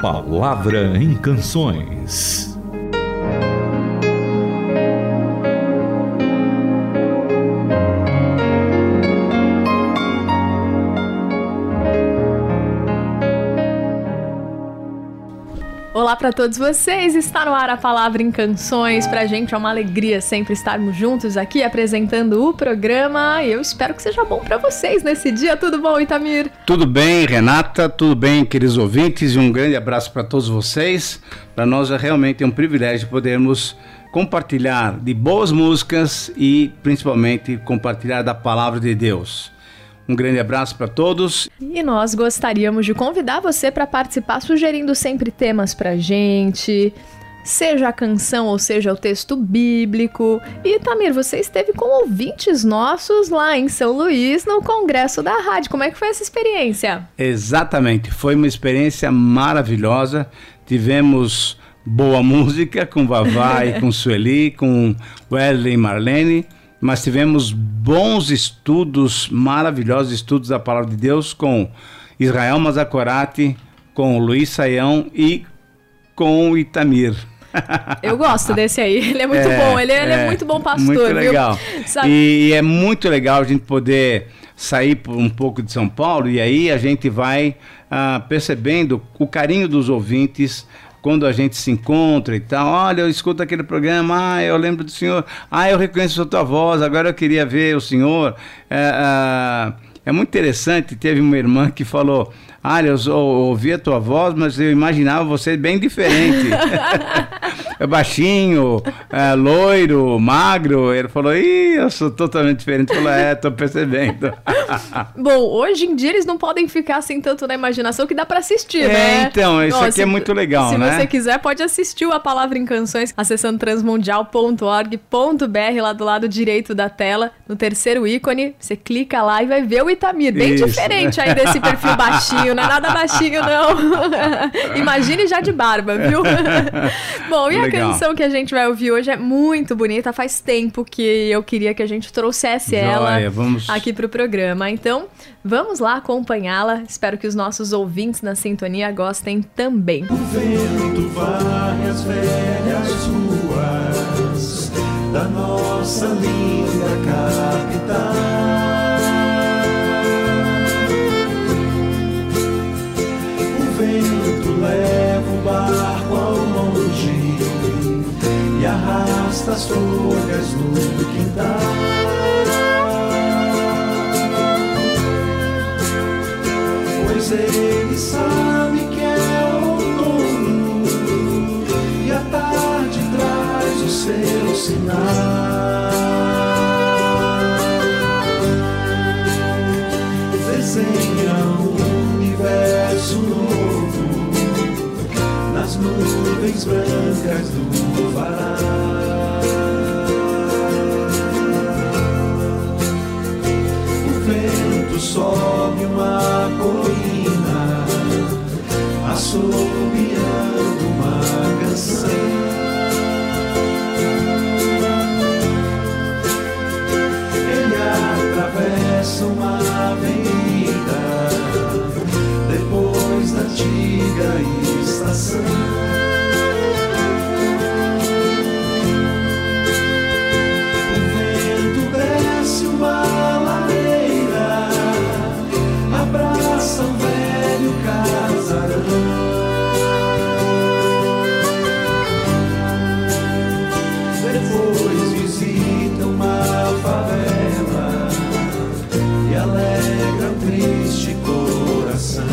Palavra em Canções. Para todos vocês, está no ar a Palavra em Canções. Pra gente é uma alegria sempre estarmos juntos aqui apresentando o programa. Eu espero que seja bom para vocês nesse dia. Tudo bom, Itamir? Tudo bem, Renata? Tudo bem, queridos ouvintes? E um grande abraço para todos vocês. Para nós é realmente um privilégio podermos compartilhar de boas músicas e principalmente compartilhar da palavra de Deus. Um grande abraço para todos. E nós gostaríamos de convidar você para participar, sugerindo sempre temas para gente, seja a canção ou seja o texto bíblico. E Tamir, você esteve com ouvintes nossos lá em São Luís no congresso da rádio. Como é que foi essa experiência? Exatamente, foi uma experiência maravilhosa. Tivemos boa música com Vavá e com Sueli, com Wesley e Marlene mas tivemos bons estudos, maravilhosos estudos da palavra de Deus com Israel Mazakorati, com Luiz Saião e com Itamir. Eu gosto desse aí, ele é muito é, bom, ele, é, ele é, muito bom pastor. Muito legal. E, e, é muito legal a gente poder sair um pouco de São Paulo e aí a gente vai ah, percebendo o carinho dos ouvintes, quando a gente se encontra e tal, olha, eu escuto aquele programa, ah, eu lembro do senhor, ah, eu reconheço a tua voz, agora eu queria ver o senhor. É, é, é muito interessante, teve uma irmã que falou, ah, eu, ouvi a tua voz, mas eu imaginava você bem diferente. é baixinho, é, loiro, magro. Ele falou, ih, eu sou totalmente diferente. Falou, é, tô percebendo. Bom, hoje em dia eles não podem ficar assim tanto na imaginação que dá para assistir, é, né? então, isso aqui é muito legal, se né? Se você quiser, pode assistir a Palavra em Canções acessando transmundial.org.br lá do lado direito da tela, no terceiro ícone, você clica lá e vai ver o Itamir, bem isso. diferente aí desse perfil baixinho, não é nada baixinho não. Imagine já de barba, viu? Bom, e a Legal. canção que a gente vai ouvir hoje é muito bonita. Faz tempo que eu queria que a gente trouxesse Joia, ela vamos... aqui para o programa. Então, vamos lá acompanhá-la. Espero que os nossos ouvintes na sintonia gostem também. O vento varre as velhas ruas da nossa linda capital. As folhas no quintal. Pois ele sabe que é outono e a tarde traz o seu sinal. Desenha um universo novo nas nuvens brancas do varal. alegra triste coração.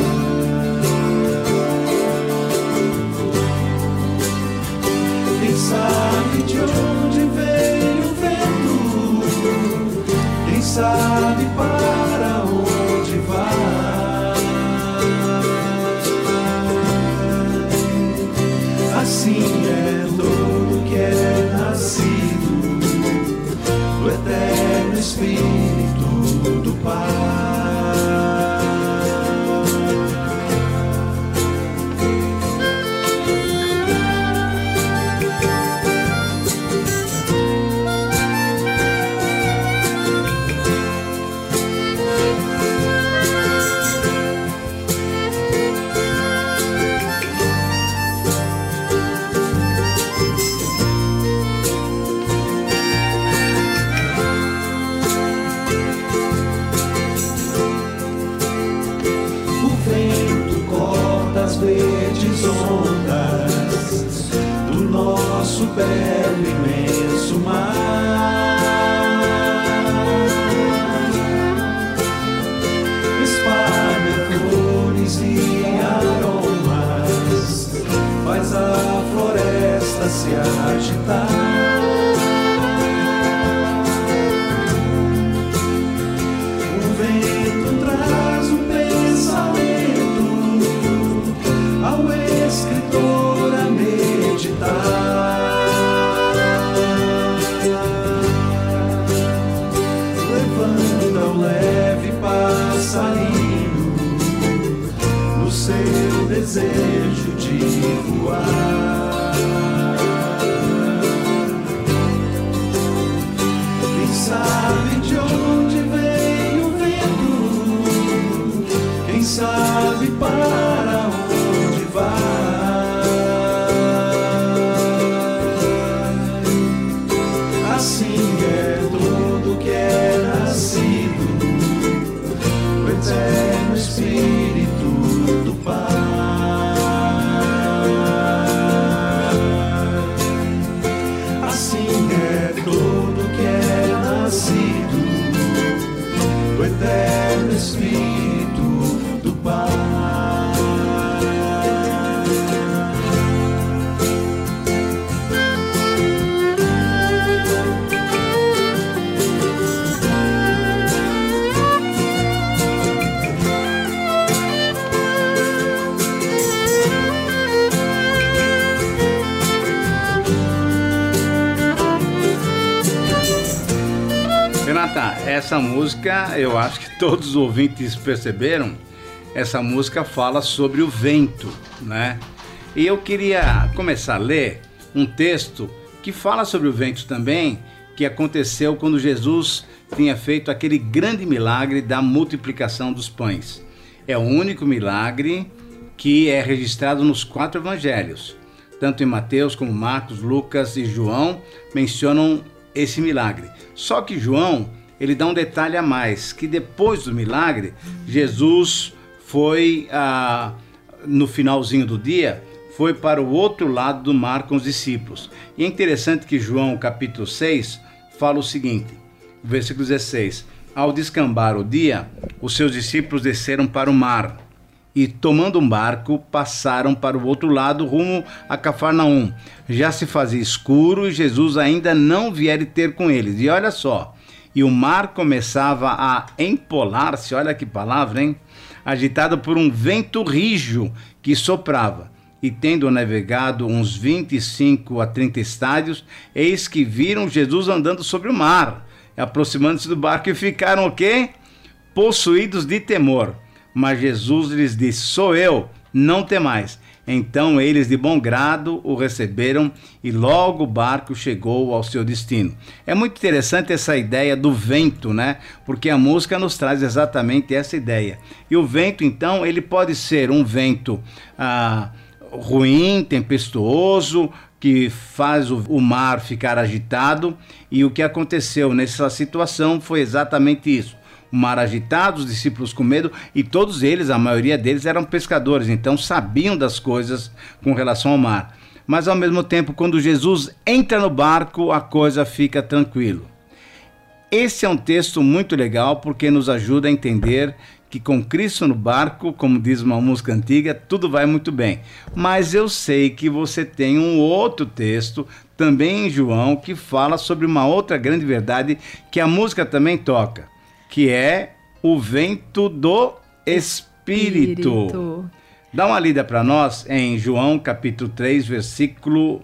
Quem sabe de onde veio o vento? Quem sabe para onde vai? Assim é todo que é nascido O eterno Espírito do Pai. Essa música, eu acho que todos os ouvintes perceberam, essa música fala sobre o vento, né? E eu queria começar a ler um texto que fala sobre o vento também, que aconteceu quando Jesus tinha feito aquele grande milagre da multiplicação dos pães. É o único milagre que é registrado nos quatro evangelhos. Tanto em Mateus como Marcos, Lucas e João mencionam esse milagre. Só que João ele dá um detalhe a mais, que depois do milagre, Jesus foi, ah, no finalzinho do dia, foi para o outro lado do mar com os discípulos. E é interessante que João, capítulo 6, fala o seguinte, versículo 16: Ao descambar o dia, os seus discípulos desceram para o mar e, tomando um barco, passaram para o outro lado, rumo a Cafarnaum. Já se fazia escuro e Jesus ainda não viera ter com eles. E olha só, e o mar começava a empolar-se, olha que palavra, hein? Agitado por um vento rijo que soprava. E tendo navegado uns 25 a 30 estádios, eis que viram Jesus andando sobre o mar, aproximando-se do barco e ficaram o quê? Possuídos de temor. Mas Jesus lhes disse: Sou eu, não temais. Então eles de bom grado o receberam e logo o barco chegou ao seu destino. É muito interessante essa ideia do vento, né? Porque a música nos traz exatamente essa ideia. E o vento, então, ele pode ser um vento ah, ruim, tempestuoso, que faz o, o mar ficar agitado. E o que aconteceu nessa situação foi exatamente isso o mar agitado, os discípulos com medo, e todos eles, a maioria deles, eram pescadores, então sabiam das coisas com relação ao mar. Mas ao mesmo tempo, quando Jesus entra no barco, a coisa fica tranquila. Esse é um texto muito legal porque nos ajuda a entender que com Cristo no barco, como diz uma música antiga, tudo vai muito bem. Mas eu sei que você tem um outro texto, também em João, que fala sobre uma outra grande verdade que a música também toca que é o vento do Espírito. Espírito. Dá uma lida para nós em João capítulo 3, versículo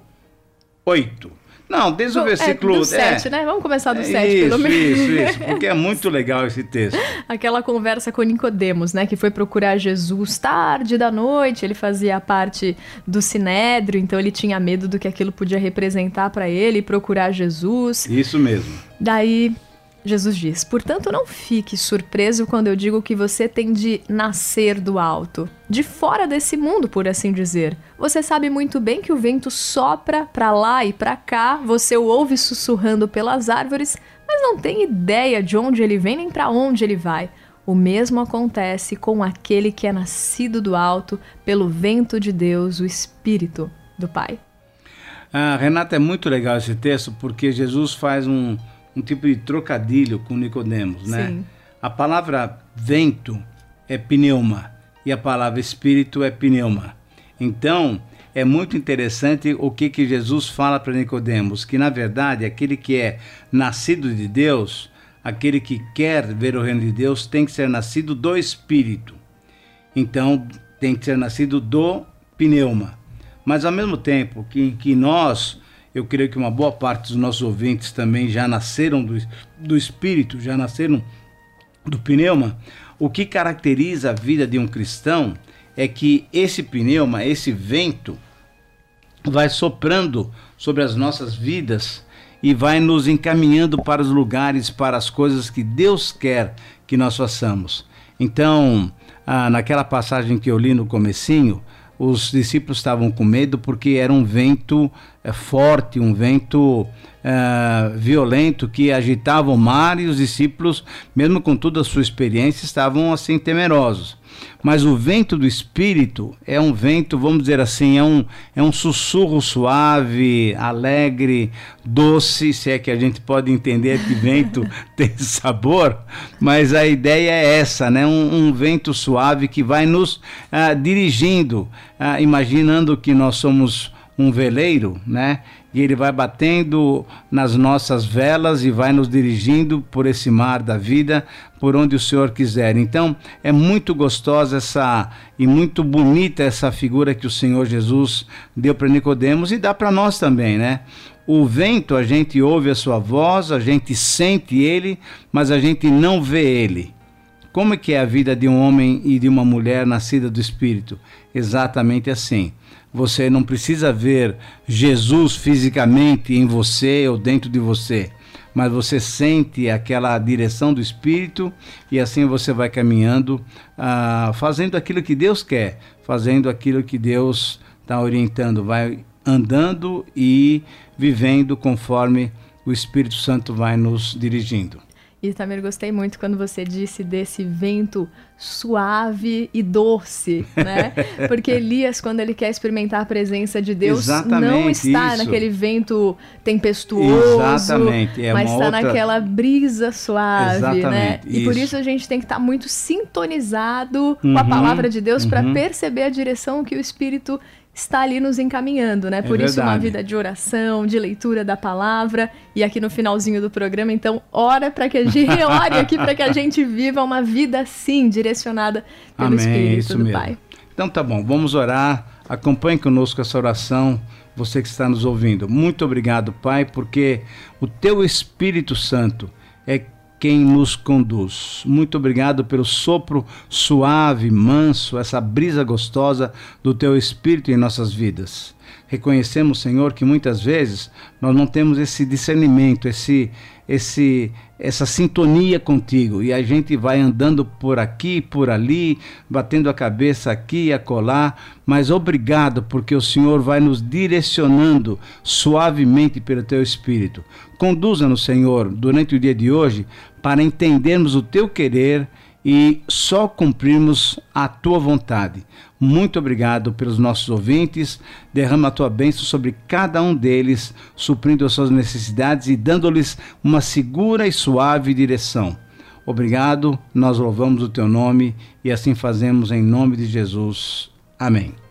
8. Não, desde o versículo... É, do 7, é, né? Vamos começar do 7, isso, pelo menos. Isso, isso, porque é muito legal esse texto. Aquela conversa com Nicodemos, né? Que foi procurar Jesus tarde da noite, ele fazia parte do Sinédrio, então ele tinha medo do que aquilo podia representar para ele, procurar Jesus. Isso mesmo. Daí Jesus diz: Portanto, não fique surpreso quando eu digo que você tem de nascer do alto, de fora desse mundo, por assim dizer. Você sabe muito bem que o vento sopra para lá e para cá, você o ouve sussurrando pelas árvores, mas não tem ideia de onde ele vem nem para onde ele vai. O mesmo acontece com aquele que é nascido do alto pelo vento de Deus, o Espírito do Pai. Ah, Renata, é muito legal esse texto porque Jesus faz um, um tipo de trocadilho com Nicodemos, né? Sim. A palavra vento é pneuma e a palavra espírito é pneuma. Então, é muito interessante o que, que Jesus fala para Nicodemos, que na verdade aquele que é nascido de Deus, aquele que quer ver o reino de Deus, tem que ser nascido do espírito. Então, tem que ser nascido do pneuma. Mas ao mesmo tempo que, que nós, eu creio que uma boa parte dos nossos ouvintes também já nasceram do, do espírito, já nasceram do pneuma, o que caracteriza a vida de um cristão é que esse pneuma, esse vento, vai soprando sobre as nossas vidas e vai nos encaminhando para os lugares, para as coisas que Deus quer que nós façamos. Então, ah, naquela passagem que eu li no comecinho, os discípulos estavam com medo porque era um vento é, forte, um vento é, violento que agitava o mar e os discípulos, mesmo com toda a sua experiência, estavam assim temerosos. Mas o vento do Espírito é um vento, vamos dizer assim, é um, é um sussurro suave, alegre, doce, se é que a gente pode entender que vento tem sabor, mas a ideia é essa, né? Um, um vento suave que vai nos ah, dirigindo, ah, imaginando que nós somos um veleiro, né? e ele vai batendo nas nossas velas e vai nos dirigindo por esse mar da vida, por onde o Senhor quiser. Então, é muito gostosa essa e muito bonita essa figura que o Senhor Jesus deu para Nicodemos e dá para nós também, né? O vento, a gente ouve a sua voz, a gente sente ele, mas a gente não vê ele. Como é que é a vida de um homem e de uma mulher nascida do Espírito? Exatamente assim. Você não precisa ver Jesus fisicamente em você ou dentro de você, mas você sente aquela direção do Espírito e assim você vai caminhando, ah, fazendo aquilo que Deus quer, fazendo aquilo que Deus está orientando, vai andando e vivendo conforme o Espírito Santo vai nos dirigindo. E também gostei muito quando você disse desse vento suave e doce, né? Porque Elias, quando ele quer experimentar a presença de Deus, Exatamente, não está isso. naquele vento tempestuoso, é mas está outra- naquela brisa suave, né? Exatamente, E por isso. a gente tem que estar muito sintonizado com a Uhum, palavra de Deus para uhum. perceber a direção que o Espírito está ali nos encaminhando, né? Por isso uma verdade. vida de oração, de leitura da palavra e aqui no finalzinho do programa, então ora para que a gente ore aqui para que a gente viva uma vida assim, direcionada pelo Amém, Espírito do mesmo. Pai. Então tá bom, vamos orar. Acompanhe conosco essa oração, você que está nos ouvindo. Muito obrigado, Pai, porque o teu Espírito Santo é quem nos conduz. Muito obrigado pelo sopro suave, manso, essa brisa gostosa do teu Espírito em nossas vidas. Reconhecemos, Senhor, que muitas vezes nós não temos esse discernimento, esse, esse, essa sintonia contigo e a gente vai andando por aqui, por ali, batendo a cabeça aqui e acolá, mas obrigado porque o Senhor vai nos direcionando suavemente pelo teu Espírito. Conduza-nos, Senhor, durante o dia de hoje para entendermos o teu querer e só cumprirmos a tua vontade. Muito obrigado pelos nossos ouvintes. Derrama a tua bênção sobre cada um deles, suprindo as suas necessidades e dando-lhes uma segura e suave direção. Obrigado, nós louvamos o teu nome e assim fazemos em nome de Jesus. Amém.